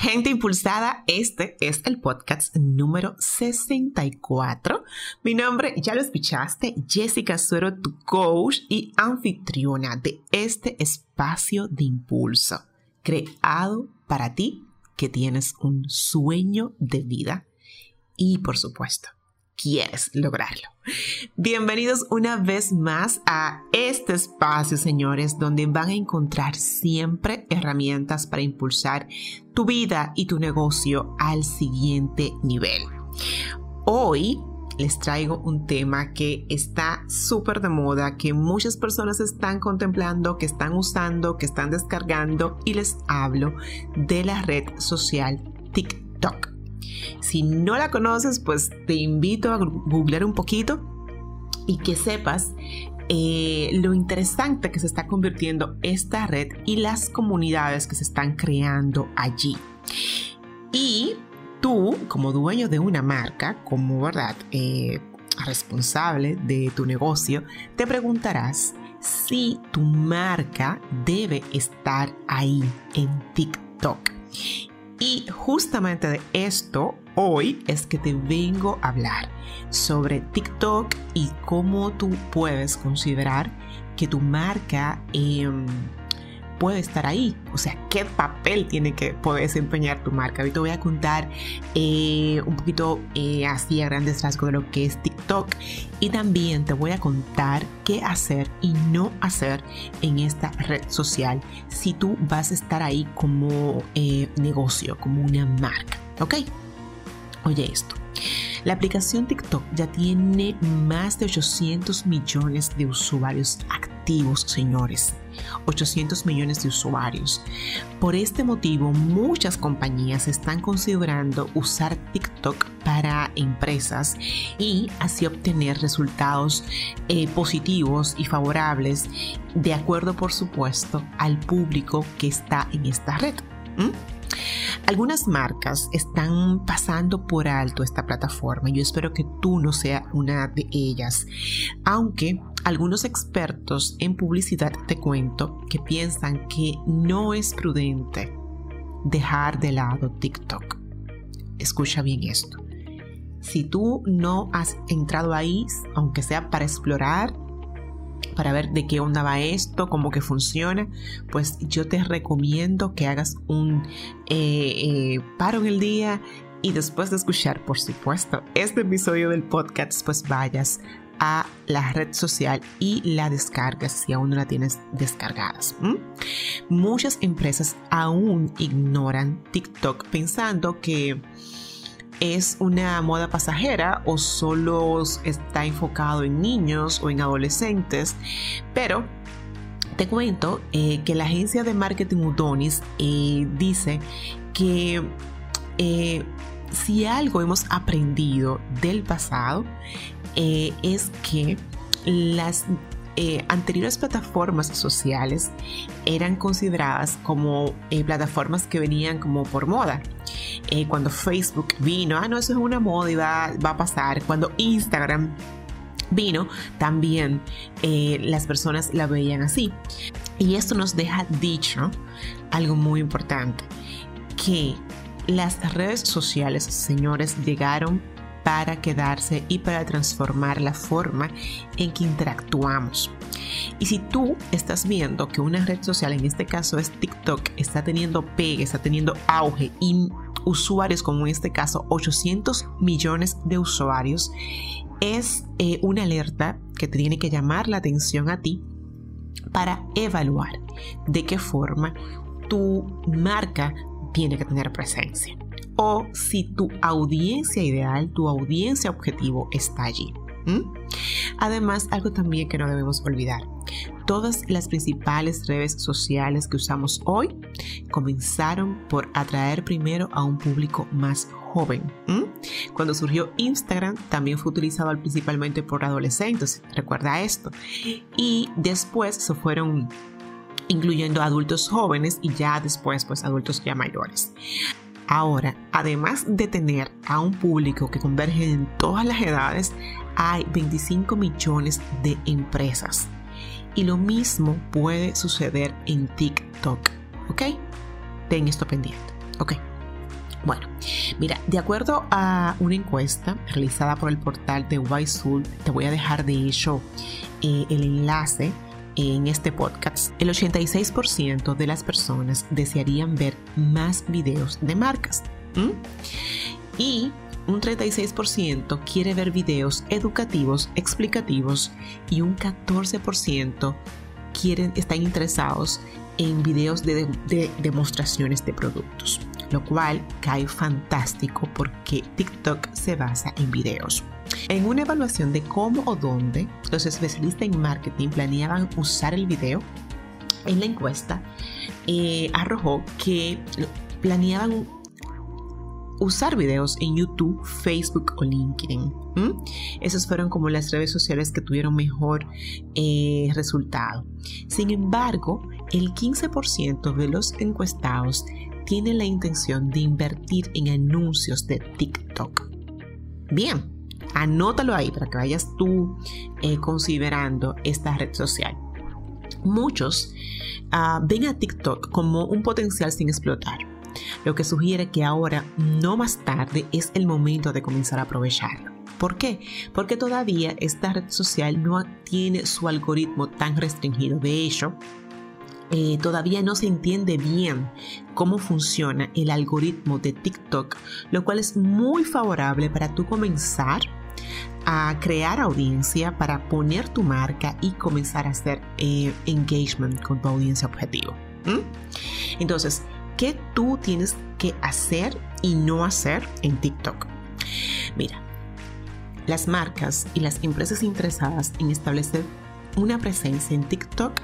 Gente impulsada, este es el podcast número 64. Mi nombre, ya lo escuchaste, Jessica Suero, tu coach y anfitriona de este espacio de impulso, creado para ti que tienes un sueño de vida y, por supuesto, quieres lograrlo. Bienvenidos una vez más a este espacio, señores, donde van a encontrar siempre herramientas para impulsar tu vida y tu negocio al siguiente nivel. Hoy les traigo un tema que está súper de moda, que muchas personas están contemplando, que están usando, que están descargando y les hablo de la red social TikTok. Si no la conoces, pues te invito a googlear un poquito y que sepas eh, lo interesante que se está convirtiendo esta red y las comunidades que se están creando allí. Y tú, como dueño de una marca, como verdad, eh, responsable de tu negocio, te preguntarás si tu marca debe estar ahí en TikTok. Y justamente de esto hoy es que te vengo a hablar sobre TikTok y cómo tú puedes considerar que tu marca em, puede estar ahí. O sea, qué papel tiene que poder desempeñar tu marca. Hoy te voy a contar eh, un poquito eh, así a grandes rasgos de lo que es TikTok y también te voy a contar qué hacer y no hacer en esta red social si tú vas a estar ahí como eh, negocio, como una marca. ¿Ok? Oye esto. La aplicación TikTok ya tiene más de 800 millones de usuarios activos, señores. 800 millones de usuarios. Por este motivo, muchas compañías están considerando usar TikTok para empresas y así obtener resultados eh, positivos y favorables de acuerdo, por supuesto, al público que está en esta red. Algunas marcas están pasando por alto esta plataforma. Yo espero que tú no seas una de ellas. Aunque algunos expertos en publicidad te cuento que piensan que no es prudente dejar de lado TikTok. Escucha bien esto. Si tú no has entrado ahí, aunque sea para explorar, para ver de qué onda va esto, cómo que funciona, pues yo te recomiendo que hagas un eh, eh, paro en el día y después de escuchar, por supuesto, este episodio del podcast, pues vayas a la red social y la descargas si aún no la tienes descargadas. Muchas empresas aún ignoran TikTok pensando que es una moda pasajera o solo está enfocado en niños o en adolescentes, pero te cuento eh, que la agencia de marketing Udonis eh, dice que eh, si algo hemos aprendido del pasado es que las anteriores plataformas sociales eran consideradas como plataformas que venían como por moda. Eh, cuando Facebook vino, ah, no, eso es una moda y va, va a pasar. Cuando Instagram vino, también las personas la veían así. Y esto nos deja dicho algo muy importante, que las redes sociales, señores, llegaron para quedarse y para transformar la forma en que interactuamos. Y si tú estás viendo que una red social, en este caso es TikTok, está teniendo pegue, está teniendo auge y usuarios como en este caso 800 millones de usuarios, es eh, una alerta que te tiene que llamar la atención a ti para evaluar de qué forma tu marca tiene que tener presencia o si tu audiencia ideal, tu audiencia objetivo está allí. Además, algo también que no debemos olvidar. Todas las principales redes sociales que usamos hoy comenzaron por atraer primero a un público más joven. Cuando surgió Instagram también fue utilizado principalmente por adolescentes, recuerda esto. Y después se fueron incluyendo adultos jóvenes y ya después pues adultos ya mayores. Ahora, además de tener a un público que converge en todas las edades, hay 25 millones de empresas. Y lo mismo puede suceder en TikTok. ¿Ok? Ten esto pendiente. Ok. Bueno, mira, de acuerdo a una encuesta realizada por el portal de YSul, te voy a dejar de hecho eh, el enlace en este podcast, el 86% de las personas desearían ver más videos de marcas. Y un 36% quiere ver videos educativos, explicativos y un 14% quieren, están interesados en videos de, de demostraciones de productos, lo cual cae fantástico porque TikTok se basa en videos. En una evaluación de cómo o dónde los especialistas en marketing planeaban usar el video, en la encuesta eh, arrojó que planeaban usar videos en YouTube, Facebook o LinkedIn. Esas fueron como las redes sociales que tuvieron mejor eh, resultado. Sin embargo, el 15% de los encuestados tiene la intención de invertir en anuncios de TikTok. Bien, Anótalo ahí para que vayas tú eh, considerando esta red social. Muchos ah, ven a TikTok como un potencial sin explotar, lo que sugiere que ahora, no más tarde, es el momento de comenzar a aprovecharlo. ¿Por qué? Porque todavía esta red social no tiene su algoritmo tan restringido. De hecho, eh, todavía no se entiende bien cómo funciona el algoritmo de TikTok, lo cual es muy favorable para tú comenzar a crear audiencia para poner tu marca y comenzar a hacer eh, engagement con tu audiencia objetivo. Entonces, ¿qué tú tienes que hacer y no hacer en TikTok? Mira, las marcas y las empresas interesadas en establecer una presencia en TikTok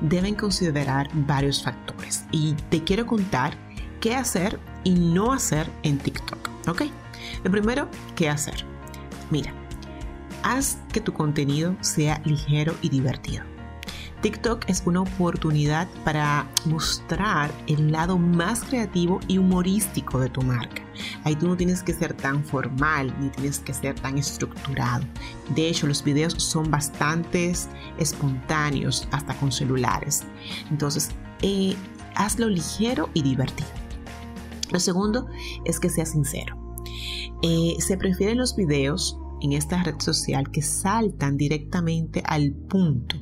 deben considerar varios factores y te quiero contar qué hacer y no hacer en TikTok, ¿ok? Lo primero, ¿qué hacer? Mira, haz que tu contenido sea ligero y divertido. TikTok es una oportunidad para mostrar el lado más creativo y humorístico de tu marca. Ahí tú no tienes que ser tan formal ni tienes que ser tan estructurado. De hecho, los videos son bastante espontáneos, hasta con celulares. Entonces, eh, hazlo ligero y divertido. Lo segundo es que sea sincero. Eh, se prefieren los videos en esta red social que saltan directamente al punto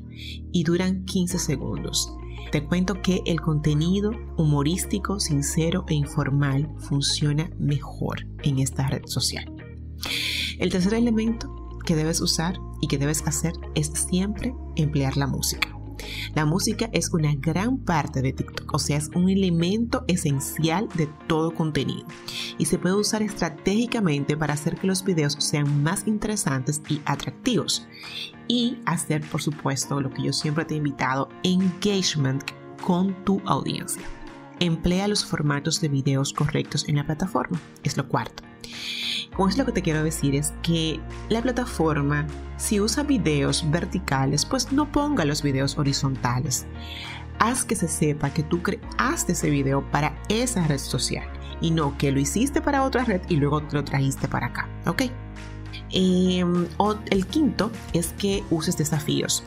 y duran 15 segundos. Te cuento que el contenido humorístico, sincero e informal funciona mejor en esta red social. El tercer elemento que debes usar y que debes hacer es siempre emplear la música. La música es una gran parte de TikTok, o sea, es un elemento esencial de todo contenido y se puede usar estratégicamente para hacer que los videos sean más interesantes y atractivos y hacer, por supuesto, lo que yo siempre te he invitado, engagement con tu audiencia. Emplea los formatos de videos correctos en la plataforma, es lo cuarto. Con eso lo que te quiero decir es que la plataforma, si usa videos verticales, pues no ponga los videos horizontales. Haz que se sepa que tú creaste ese video para esa red social y no que lo hiciste para otra red y luego te lo trajiste para acá. ¿Ok? Em, el quinto es que uses desafíos.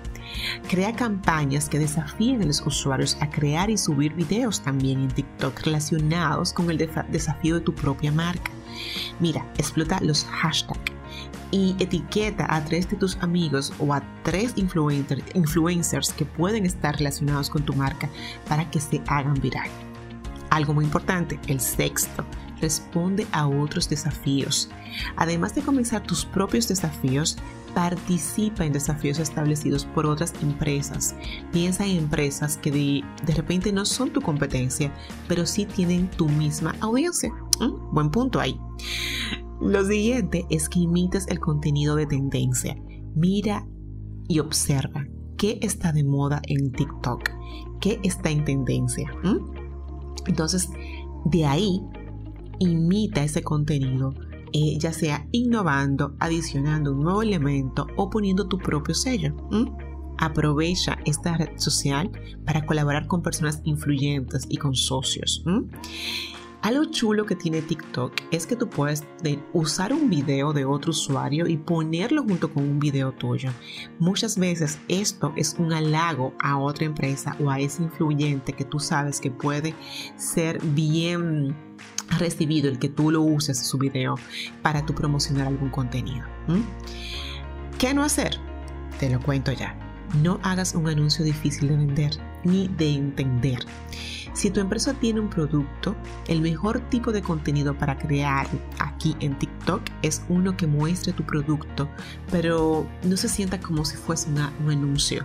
Crea campañas que desafíen a los usuarios a crear y subir videos también en TikTok relacionados con el desafío de tu propia marca. Mira, explota los hashtags y etiqueta a tres de tus amigos o a tres influencers que pueden estar relacionados con tu marca para que se hagan viral. Algo muy importante, el sexto, responde a otros desafíos. Además de comenzar tus propios desafíos, participa en desafíos establecidos por otras empresas. Piensa en empresas que de, repente no son tu competencia, pero sí tienen tu misma audiencia. ¿Mm? Buen punto ahí. Lo siguiente es que imites el contenido de tendencia. Mira y observa qué está de moda en TikTok, qué está en tendencia. Entonces, de ahí, imita ese contenido, eh, ya sea innovando, adicionando un nuevo elemento o poniendo tu propio sello. Aprovecha esta red social para colaborar con personas influyentes y con socios. Algo chulo que tiene TikTok es que tú puedes usar un video de otro usuario y ponerlo junto con un video tuyo. Muchas veces esto es un halago a otra empresa o a ese influyente que tú sabes que puede ser bien recibido el que tú lo uses su video para tu promocionar algún contenido. ¿Qué no hacer? Te lo cuento ya. No hagas un anuncio difícil de vender ni de entender. Si tu empresa tiene un producto, el mejor tipo de contenido para crear aquí en TikTok es uno que muestre tu producto, pero no se sienta como si fuese un anuncio,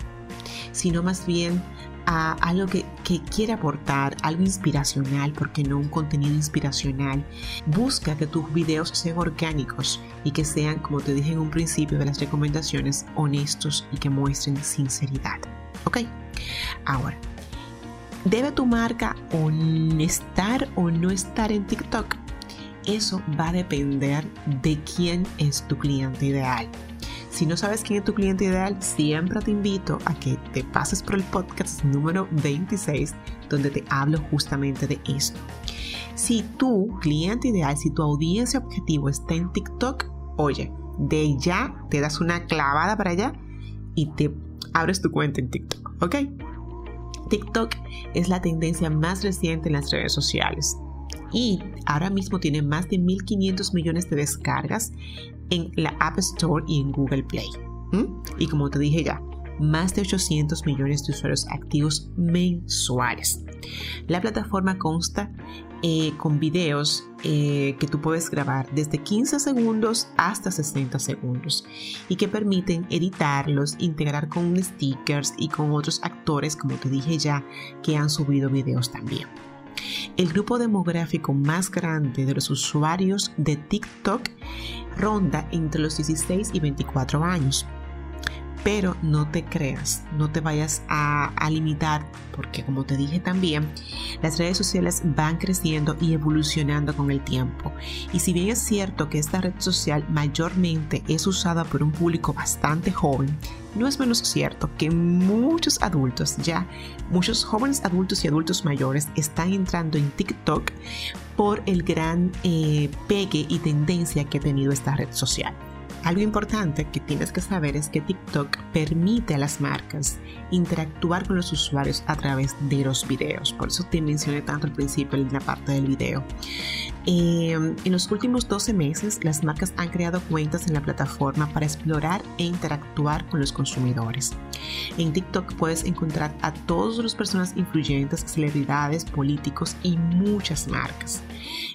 sino más bien a algo que, que, quiere aportar, algo inspiracional, porque no un contenido inspiracional. Busca que tus videos sean orgánicos y que sean, como te dije en un principio de las recomendaciones, honestos y que muestren sinceridad. ¿Ok? Ahora, ¿Debe tu marca estar o no estar en TikTok? Eso va a depender de quién es tu cliente ideal. Si no sabes quién es tu cliente ideal, siempre te invito a que te pases por el podcast número 26, donde te hablo justamente de esto. Si tu cliente ideal, si tu audiencia objetivo está en TikTok, oye, de ya te das una clavada para allá y te abres tu cuenta en TikTok, ¿ok? TikTok es la tendencia más reciente en las redes sociales y ahora mismo tiene más de 1.500 millones de descargas en la App Store y en Google Play. Y como te dije ya, más de 800 millones de usuarios activos mensuales. La plataforma consta eh, con videos eh, que tú puedes grabar desde 15 segundos hasta 60 segundos y que permiten editarlos, integrar con stickers y con otros actores, como te dije ya, que han subido videos también. El grupo demográfico más grande de los usuarios de TikTok ronda entre los 16 y 24 años pero no te creas, no te vayas a, limitar, porque como te dije también, las redes sociales van creciendo y evolucionando con el tiempo. Y si bien es cierto que esta red social mayormente es usada por un público bastante joven, no es menos cierto que muchos adultos, ya muchos jóvenes adultos y adultos mayores, están entrando en TikTok por el gran eh, pegue y tendencia que ha tenido esta red social. Algo importante que tienes que saber es que TikTok permite a las marcas interactuar con los usuarios a través de los videos. Por eso te mencioné tanto al principio en la parte del video. Em, en los últimos 12 meses, las marcas han creado cuentas en la plataforma para explorar e interactuar con los consumidores. En TikTok puedes encontrar a todas las personas influyentes, celebridades, políticos y muchas marcas.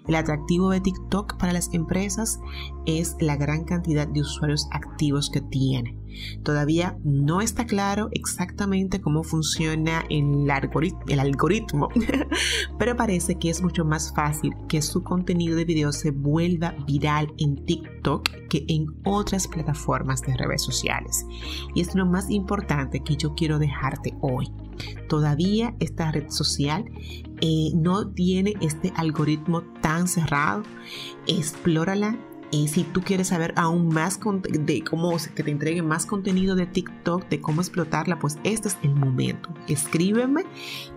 El atractivo de TikTok para las empresas es la gran cantidad de usuarios activos que tiene. Todavía no está claro exactamente cómo funciona el, algoritmo, pero parece que es mucho más fácil que su contenido de video se vuelva viral en TikTok que en otras plataformas de redes sociales. Y es lo más importante que yo quiero dejarte hoy. Todavía esta red social eh, no tiene este algoritmo tan cerrado. Explórala. Y si tú quieres saber aún más de cómo que te entregue más contenido de TikTok, de cómo explotarla, pues este es el momento. Escríbeme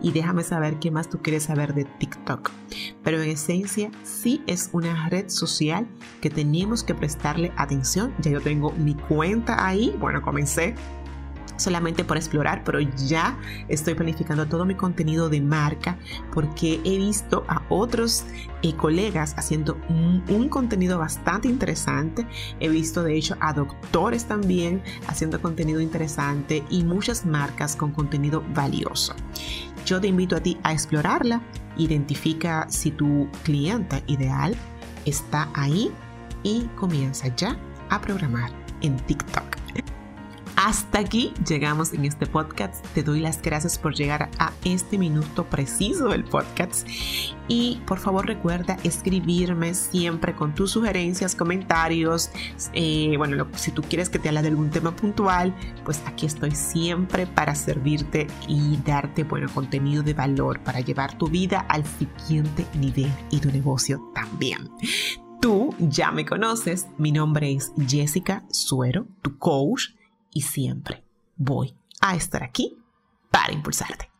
y déjame saber qué más tú quieres saber de TikTok. Pero en esencia, sí es una red social que tenemos que prestarle atención. Ya yo tengo mi cuenta ahí. Bueno, comencé solamente por explorar, pero ya estoy planificando todo mi contenido de marca porque he visto a otros eh, colegas haciendo un, contenido bastante interesante. He visto de hecho a doctores también haciendo contenido interesante y muchas marcas con contenido valioso. Yo te invito a ti a explorarla, identifica si tu cliente ideal está ahí y comienza ya a programar en TikTok. Hasta aquí llegamos en este podcast. Te doy las gracias por llegar a este minuto preciso del podcast. Y por favor recuerda escribirme siempre con tus sugerencias, comentarios. Eh, bueno, si tú quieres que te hable de algún tema puntual, pues aquí estoy siempre para servirte y darte bueno contenido de valor para llevar tu vida al siguiente nivel y tu negocio también. Tú ya me conoces, mi nombre es Jessica Suero, tu coach, y siempre voy a estar aquí para impulsarte.